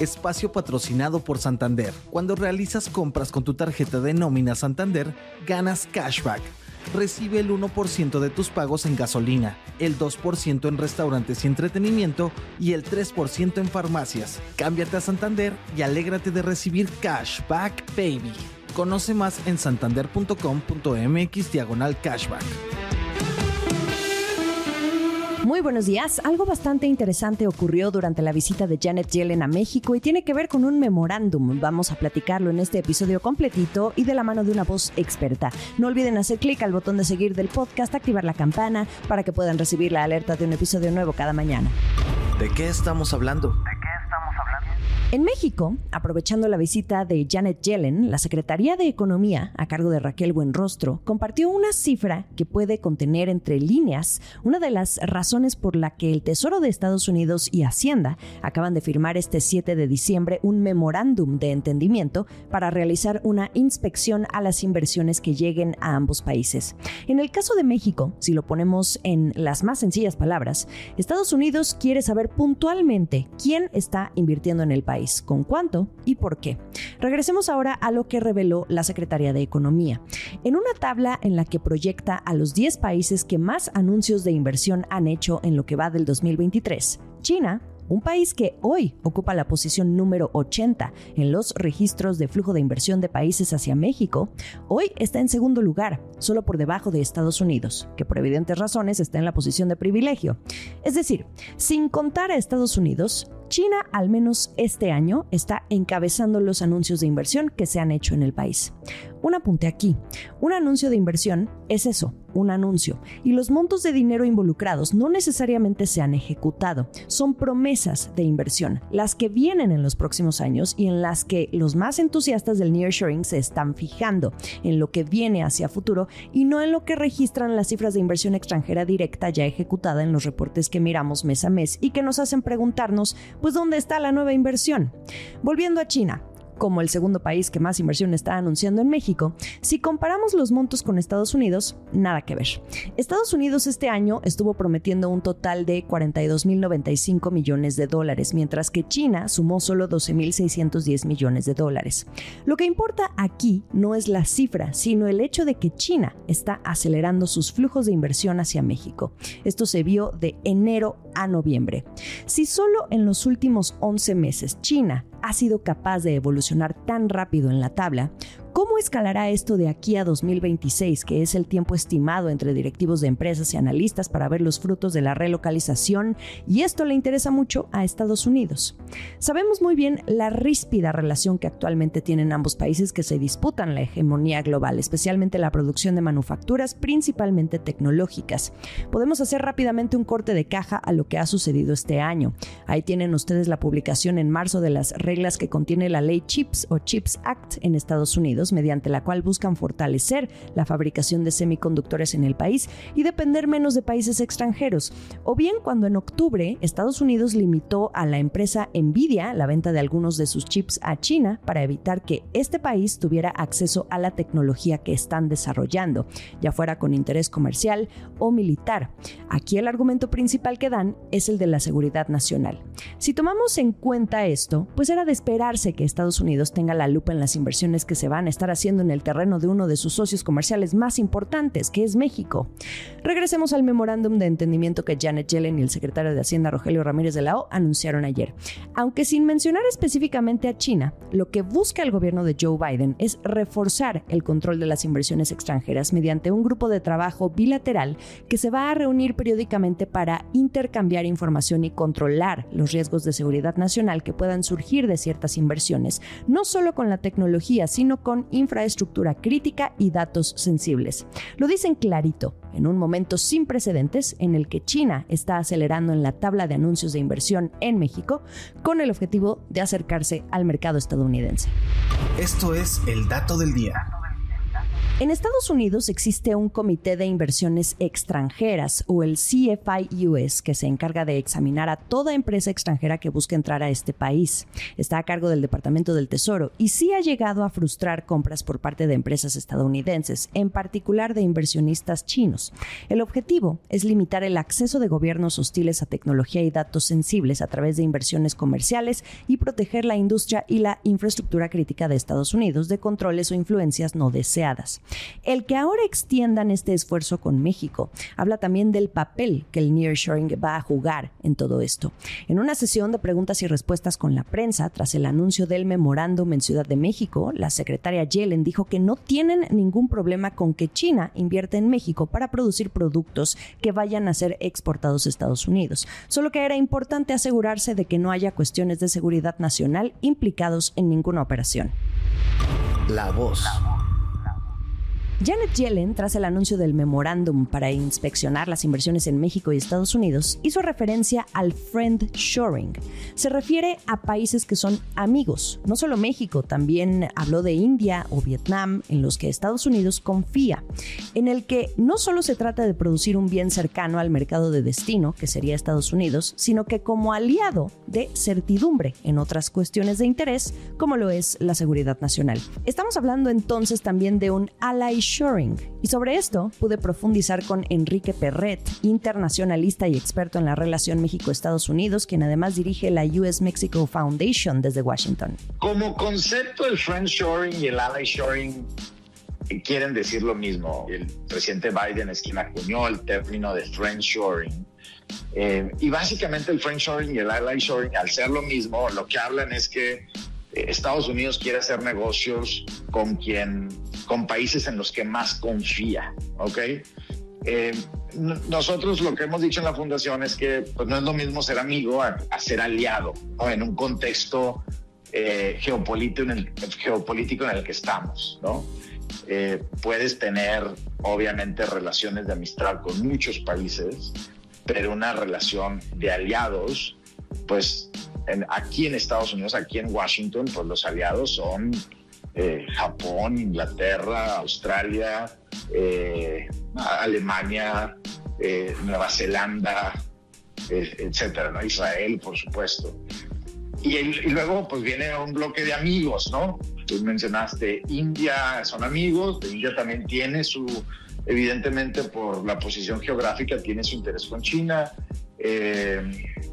Espacio patrocinado por Santander. Cuando realizas compras con tu tarjeta de nómina Santander, ganas cashback. Recibe el 1% de tus pagos en gasolina, el 2% en restaurantes y entretenimiento y el 3% en farmacias. Cámbiate a Santander y alégrate de recibir cashback, baby. Conoce más en santander.com.mx diagonal cashback. Muy buenos días. Algo bastante interesante ocurrió durante la visita de Janet Yellen a México y tiene que ver con un memorándum. Vamos a platicarlo en este episodio completito y de la mano de una voz experta. No olviden hacer clic al botón de seguir del podcast, activar la campana para que puedan recibir la alerta de un episodio nuevo cada mañana. ¿De qué estamos hablando? En México, aprovechando la visita de Janet Yellen, la Secretaría de Economía, a cargo de Raquel Buenrostro, compartió una cifra que puede contener entre líneas una de las razones por la que el Tesoro de Estados Unidos y Hacienda acaban de firmar este 7 de diciembre un memorándum de entendimiento para realizar una inspección a las inversiones que lleguen a ambos países. En el caso de México, si lo ponemos en las más sencillas palabras, Estados Unidos quiere saber puntualmente quién está invirtiendo en el país con cuánto y por qué. Regresemos ahora a lo que reveló la Secretaría de Economía. En una tabla en la que proyecta a los 10 países que más anuncios de inversión han hecho en lo que va del 2023, China un país que hoy ocupa la posición número 80 en los registros de flujo de inversión de países hacia México, hoy está en segundo lugar, solo por debajo de Estados Unidos, que por evidentes razones está en la posición de privilegio. Es decir, sin contar a Estados Unidos, China, al menos este año, está encabezando los anuncios de inversión que se han hecho en el país. Un apunte aquí. Un anuncio de inversión es eso, un anuncio. Y los montos de dinero involucrados no necesariamente se han ejecutado. Son promesas de inversión, las que vienen en los próximos años y en las que los más entusiastas del nearshoring se están fijando, en lo que viene hacia futuro y no en lo que registran las cifras de inversión extranjera directa ya ejecutada en los reportes que miramos mes a mes y que nos hacen preguntarnos, pues, ¿dónde está la nueva inversión? Volviendo a China, como el segundo país que más inversión está anunciando en México, si comparamos los montos con Estados Unidos, nada que ver. Estados Unidos este año estuvo prometiendo un total de 42.095 millones de dólares, mientras que China sumó solo 12.610 millones de dólares. Lo que importa aquí no es la cifra, sino el hecho de que China está acelerando sus flujos de inversión hacia México. Esto se vio de enero a noviembre. Si solo en los últimos 11 meses China ha sido capaz de evolucionar tan rápido en la tabla, ¿Cómo escalará esto de aquí a 2026, que es el tiempo estimado entre directivos de empresas y analistas para ver los frutos de la relocalización? Y esto le interesa mucho a Estados Unidos. Sabemos muy bien la ríspida relación que actualmente tienen ambos países que se disputan la hegemonía global, especialmente la producción de manufacturas, principalmente tecnológicas. Podemos hacer rápidamente un corte de caja a lo que ha sucedido este año. Ahí tienen ustedes la publicación en marzo de las reglas que contiene la ley CHIPS o CHIPS Act en Estados Unidos mediante la cual buscan fortalecer la fabricación de semiconductores en el país y depender menos de países extranjeros. O bien cuando en octubre Estados Unidos limitó a la empresa Nvidia la venta de algunos de sus chips a China para evitar que este país tuviera acceso a la tecnología que están desarrollando, ya fuera con interés comercial o militar. Aquí el argumento principal que dan es el de la seguridad nacional. Si tomamos en cuenta esto, pues era de esperarse que Estados Unidos tenga la lupa en las inversiones que se van estar haciendo en el terreno de uno de sus socios comerciales más importantes, que es México. Regresemos al memorándum de entendimiento que Janet Yellen y el secretario de Hacienda Rogelio Ramírez de la O anunciaron ayer. Aunque sin mencionar específicamente a China, lo que busca el gobierno de Joe Biden es reforzar el control de las inversiones extranjeras mediante un grupo de trabajo bilateral que se va a reunir periódicamente para intercambiar información y controlar los riesgos de seguridad nacional que puedan surgir de ciertas inversiones, no solo con la tecnología, sino con infraestructura crítica y datos sensibles. Lo dicen clarito, en un momento sin precedentes en el que China está acelerando en la tabla de anuncios de inversión en México con el objetivo de acercarse al mercado estadounidense. Esto es el dato del día. En Estados Unidos existe un comité de inversiones extranjeras o el CFI-US que se encarga de examinar a toda empresa extranjera que busque entrar a este país. Está a cargo del Departamento del Tesoro y sí ha llegado a frustrar compras por parte de empresas estadounidenses, en particular de inversionistas chinos. El objetivo es limitar el acceso de gobiernos hostiles a tecnología y datos sensibles a través de inversiones comerciales y proteger la industria y la infraestructura crítica de Estados Unidos de controles o influencias no deseadas. El que ahora extiendan este esfuerzo con México habla también del papel que el nearshoring va a jugar en todo esto. En una sesión de preguntas y respuestas con la prensa, tras el anuncio del memorándum en Ciudad de México, la secretaria Yellen dijo que no tienen ningún problema con que China invierta en México para producir productos que vayan a ser exportados a Estados Unidos, solo que era importante asegurarse de que no haya cuestiones de seguridad nacional implicados en ninguna operación. La voz. Janet Yellen, tras el anuncio del memorándum para inspeccionar las inversiones en México y Estados Unidos, hizo referencia al friend shoring. Se refiere a países que son amigos, no solo México, también habló de India o Vietnam, en los que Estados Unidos confía, en el que no solo se trata de producir un bien cercano al mercado de destino, que sería Estados Unidos, sino que como aliado de certidumbre en otras cuestiones de interés, como lo es la seguridad nacional. Estamos hablando entonces también de un ally y sobre esto pude profundizar con Enrique Perret, internacionalista y experto en la relación México-Estados Unidos, quien además dirige la US Mexico Foundation desde Washington. Como concepto, el friendshoring y el ally shoring quieren decir lo mismo. El presidente Biden es quien acuñó el término de friendshoring. Eh, y básicamente el friendshoring y el ally shoring, al ser lo mismo, lo que hablan es que Estados Unidos quiere hacer negocios con quien, con países en los que más confía, ¿ok? Eh, nosotros lo que hemos dicho en la fundación es que pues, no es lo mismo ser amigo a, ser aliado, ¿no? En un contexto eh, geopolítico, en el, que estamos, ¿no? Eh, puedes tener, obviamente, relaciones de amistad con muchos países, pero una relación de aliados, pues aquí en Estados Unidos, aquí en Washington, pues los aliados son eh, Japón, Inglaterra, Australia, eh, Alemania, eh, Nueva Zelanda, etcétera, ¿no? Israel, por supuesto. Y, y, luego, pues viene un bloque de amigos, ¿no? Tú mencionaste India, son amigos, India también tiene su, evidentemente por la posición geográfica, tiene su interés con China, eh,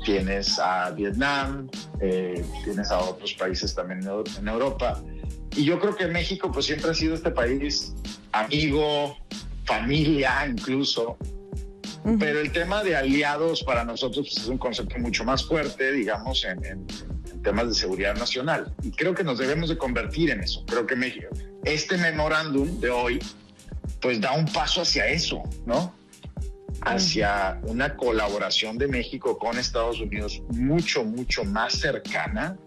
tienes a Vietnam, eh, tienes a otros países también en Europa. Y yo creo que México pues siempre ha sido este país amigo, familia incluso. Pero el tema de aliados para nosotros pues, es un concepto mucho más fuerte, digamos, en, en, temas de seguridad nacional. Y creo que nos debemos de convertir en eso. Creo que México, este memorándum de hoy, pues da un paso hacia eso, ¿no? hacia una colaboración de México con Estados Unidos mucho, mucho más cercana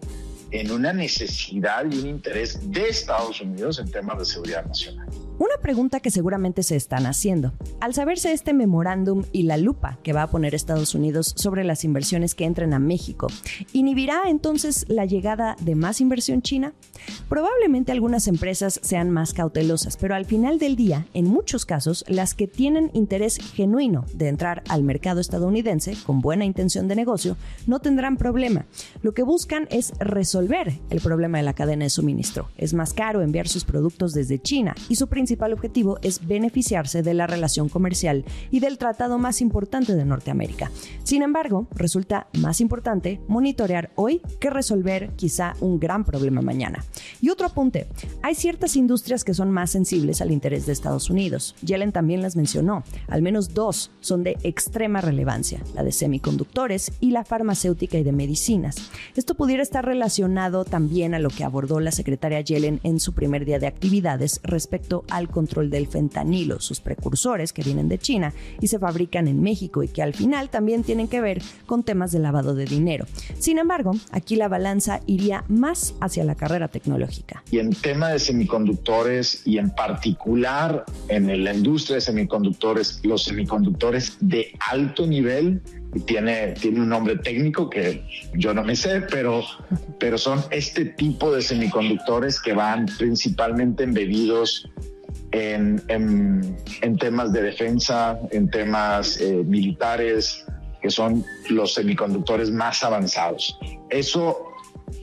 en una necesidad y un interés de Estados Unidos en temas de seguridad nacional. Una pregunta que seguramente se están haciendo. Al saberse este memorándum y la lupa que va a poner Estados Unidos sobre las inversiones que entren a México, ¿inhibirá entonces la llegada de más inversión china? Probablemente algunas empresas sean más cautelosas, pero al final del día, en muchos casos, las que tienen interés genuino de entrar al mercado estadounidense con buena intención de negocio no tendrán problema. Lo que buscan es resolver el problema de la cadena de suministro. Es más caro enviar sus productos desde China y su principal principal objetivo es beneficiarse de la relación comercial y del tratado más importante de Norteamérica. Sin embargo, resulta más importante monitorear hoy que resolver quizá un gran problema mañana. Y otro apunte, hay ciertas industrias que son más sensibles al interés de Estados Unidos. Yellen también las mencionó, al menos dos son de extrema relevancia, la de semiconductores y la farmacéutica y de medicinas. Esto pudiera estar relacionado también a lo que abordó la secretaria Yellen en su primer día de actividades respecto a al control del fentanilo, sus precursores que vienen de China y se fabrican en México y que al final también tienen que ver con temas de lavado de dinero. Sin embargo, aquí la balanza iría más hacia la carrera tecnológica. Y en tema de semiconductores y en particular en la industria de semiconductores, los semiconductores de alto nivel, tiene, tiene un nombre técnico que yo no me sé, pero, pero son este tipo de semiconductores que van principalmente embebidos en, en, temas de defensa, en temas eh, militares, que son los semiconductores más avanzados. Eso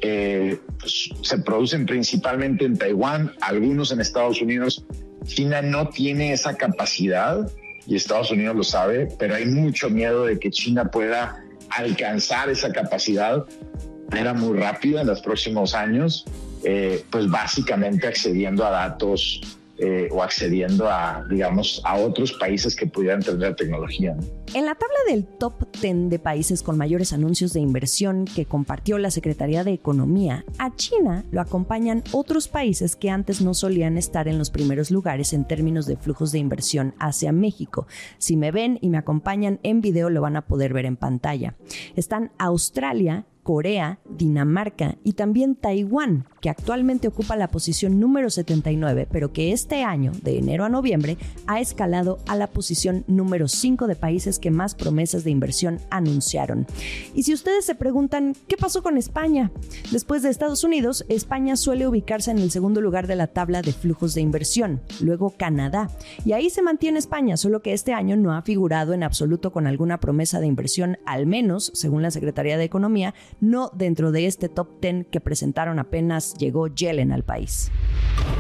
eh, se producen principalmente en Taiwán, algunos en Estados Unidos. China no tiene esa capacidad y Estados Unidos lo sabe, pero hay mucho miedo de que China pueda alcanzar esa capacidad de manera muy rápida en los próximos años, eh, pues básicamente accediendo a datos eh, o accediendo a, digamos, a otros países que pudieran tener tecnología. En la tabla del top 10 de países con mayores anuncios de inversión que compartió la Secretaría de Economía, a China lo acompañan otros países que antes no solían estar en los primeros lugares en términos de flujos de inversión hacia México. Si me ven y me acompañan en video lo van a poder ver en pantalla. Están Australia, Corea, Dinamarca y también Taiwán, que actualmente ocupa la posición número 79, pero que este año, de enero a noviembre, ha escalado a la posición número 5 de países que más promesas de inversión anunciaron. Y si ustedes se preguntan, ¿qué pasó con España? Después de Estados Unidos, España suele ubicarse en el segundo lugar de la tabla de flujos de inversión, luego Canadá, y ahí se mantiene España, solo que este año no ha figurado en absoluto con alguna promesa de inversión, al menos, según la Secretaría de Economía, no dentro de este top 10 que presentaron apenas llegó Yellen al país.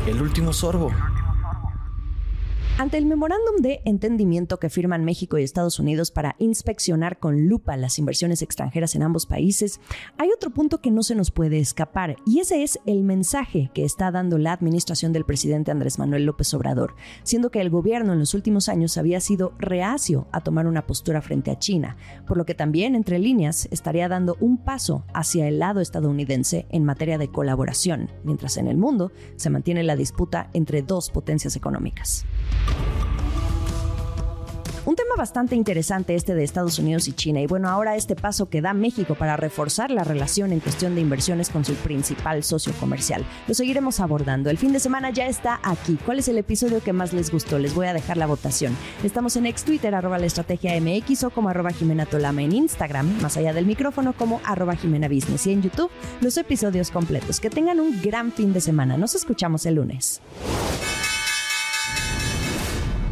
El último sorbo. Ante el memorándum de entendimiento que firman México y Estados Unidos para inspeccionar con lupa las inversiones extranjeras en ambos países, hay otro punto que no se nos puede escapar, y ese es el mensaje que está dando la administración del presidente Andrés Manuel López Obrador, siendo que el gobierno en los últimos años había sido reacio a tomar una postura frente a China, por lo que también, entre líneas, estaría dando un paso hacia el lado estadounidense en materia de colaboración, mientras en el mundo se mantiene la disputa entre dos potencias económicas. Un tema bastante interesante este de Estados Unidos y China. Y bueno, ahora este paso que da México para reforzar la relación en cuestión de inversiones con su principal socio comercial. Lo seguiremos abordando. El fin de semana ya está aquí. ¿Cuál es el episodio que más les gustó? Les voy a dejar la votación. Estamos en ex Twitter, arroba la estrategia MX o como arroba Jimena Tolama en Instagram, más allá del micrófono como arroba Jimena Business y en YouTube los episodios completos. Que tengan un gran fin de semana. Nos escuchamos el lunes.